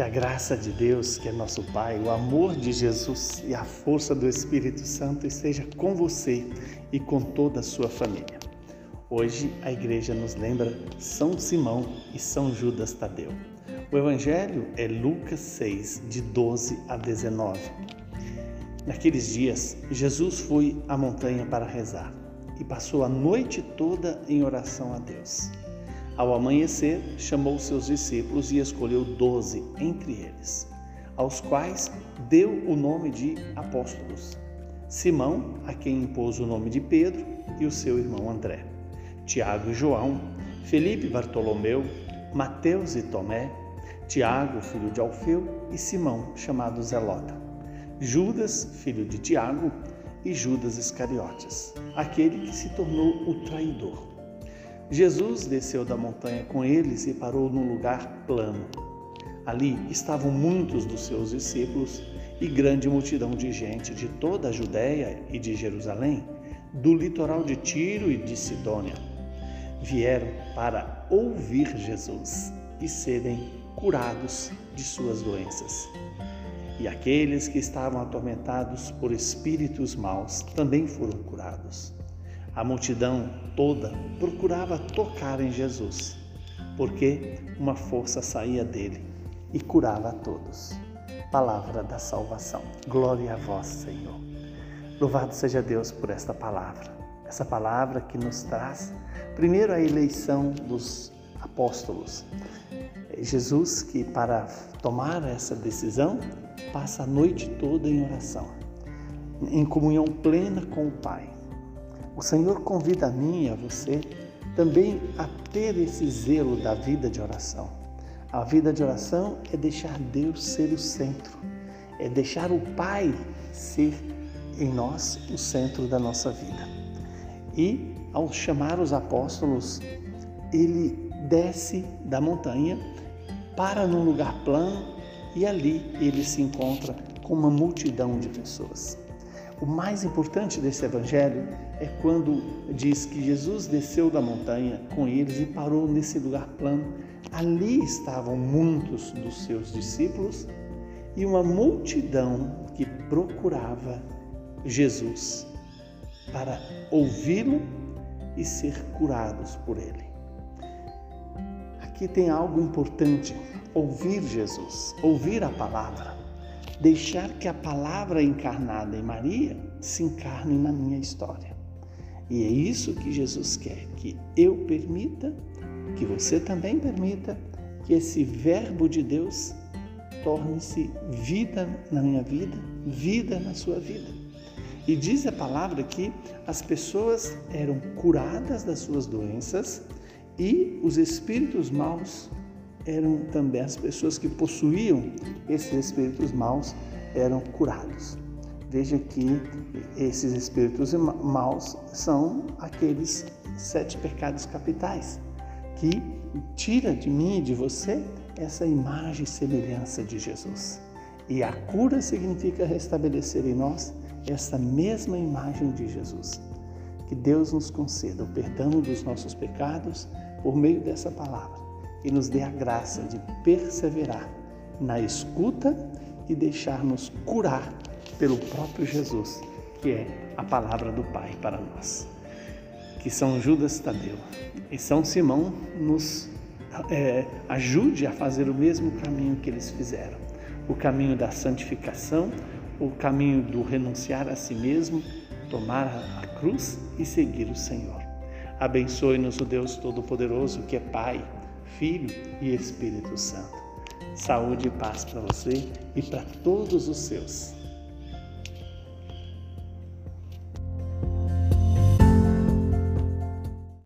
Que a graça de Deus, que é nosso Pai, o amor de Jesus e a força do Espírito Santo esteja com você e com toda a sua família. Hoje a igreja nos lembra São Simão e São Judas Tadeu. O evangelho é Lucas 6, de 12 a 19. Naqueles dias, Jesus foi à montanha para rezar e passou a noite toda em oração a Deus. Ao amanhecer, chamou seus discípulos e escolheu doze entre eles, aos quais deu o nome de apóstolos. Simão, a quem impôs o nome de Pedro, e o seu irmão André. Tiago e João, Felipe e Bartolomeu, Mateus e Tomé, Tiago, filho de Alfeu, e Simão, chamado Zelota. Judas, filho de Tiago, e Judas Iscariotes, aquele que se tornou o traidor. Jesus desceu da montanha com eles e parou num lugar plano. Ali estavam muitos dos seus discípulos e grande multidão de gente de toda a Judéia e de Jerusalém, do litoral de Tiro e de Sidônia. Vieram para ouvir Jesus e serem curados de suas doenças. E aqueles que estavam atormentados por espíritos maus também foram curados. A multidão toda procurava tocar em Jesus, porque uma força saía dele e curava a todos. Palavra da salvação. Glória a vós, Senhor. Louvado seja Deus por esta palavra. Essa palavra que nos traz, primeiro, a eleição dos apóstolos. Jesus, que para tomar essa decisão, passa a noite toda em oração, em comunhão plena com o Pai o Senhor convida a mim e a você também a ter esse zelo da vida de oração. A vida de oração é deixar Deus ser o centro, é deixar o Pai ser em nós o centro da nossa vida. E ao chamar os apóstolos, ele desce da montanha, para num lugar plano e ali ele se encontra com uma multidão de pessoas. O mais importante desse evangelho é quando diz que Jesus desceu da montanha com eles e parou nesse lugar plano. Ali estavam muitos dos seus discípulos e uma multidão que procurava Jesus para ouvi-lo e ser curados por ele. Aqui tem algo importante: ouvir Jesus, ouvir a palavra deixar que a palavra encarnada em Maria se encarne na minha história. E é isso que Jesus quer, que eu permita, que você também permita, que esse Verbo de Deus torne-se vida na minha vida, vida na sua vida. E diz a palavra que as pessoas eram curadas das suas doenças e os espíritos maus eram também as pessoas que possuíam esses espíritos maus eram curados. Veja que esses espíritos maus são aqueles sete pecados capitais que tira de mim e de você essa imagem e semelhança de Jesus. E a cura significa restabelecer em nós essa mesma imagem de Jesus. Que Deus nos conceda o perdão dos nossos pecados por meio dessa palavra e nos dê a graça de perseverar na escuta e deixar-nos curar pelo próprio Jesus, que é a palavra do Pai para nós. Que São Judas Tadeu e São Simão nos é, ajude a fazer o mesmo caminho que eles fizeram, o caminho da santificação, o caminho do renunciar a si mesmo, tomar a cruz e seguir o Senhor. Abençoe-nos o Deus Todo-Poderoso, que é Pai, Filho e Espírito Santo. Saúde e paz para você e para todos os seus.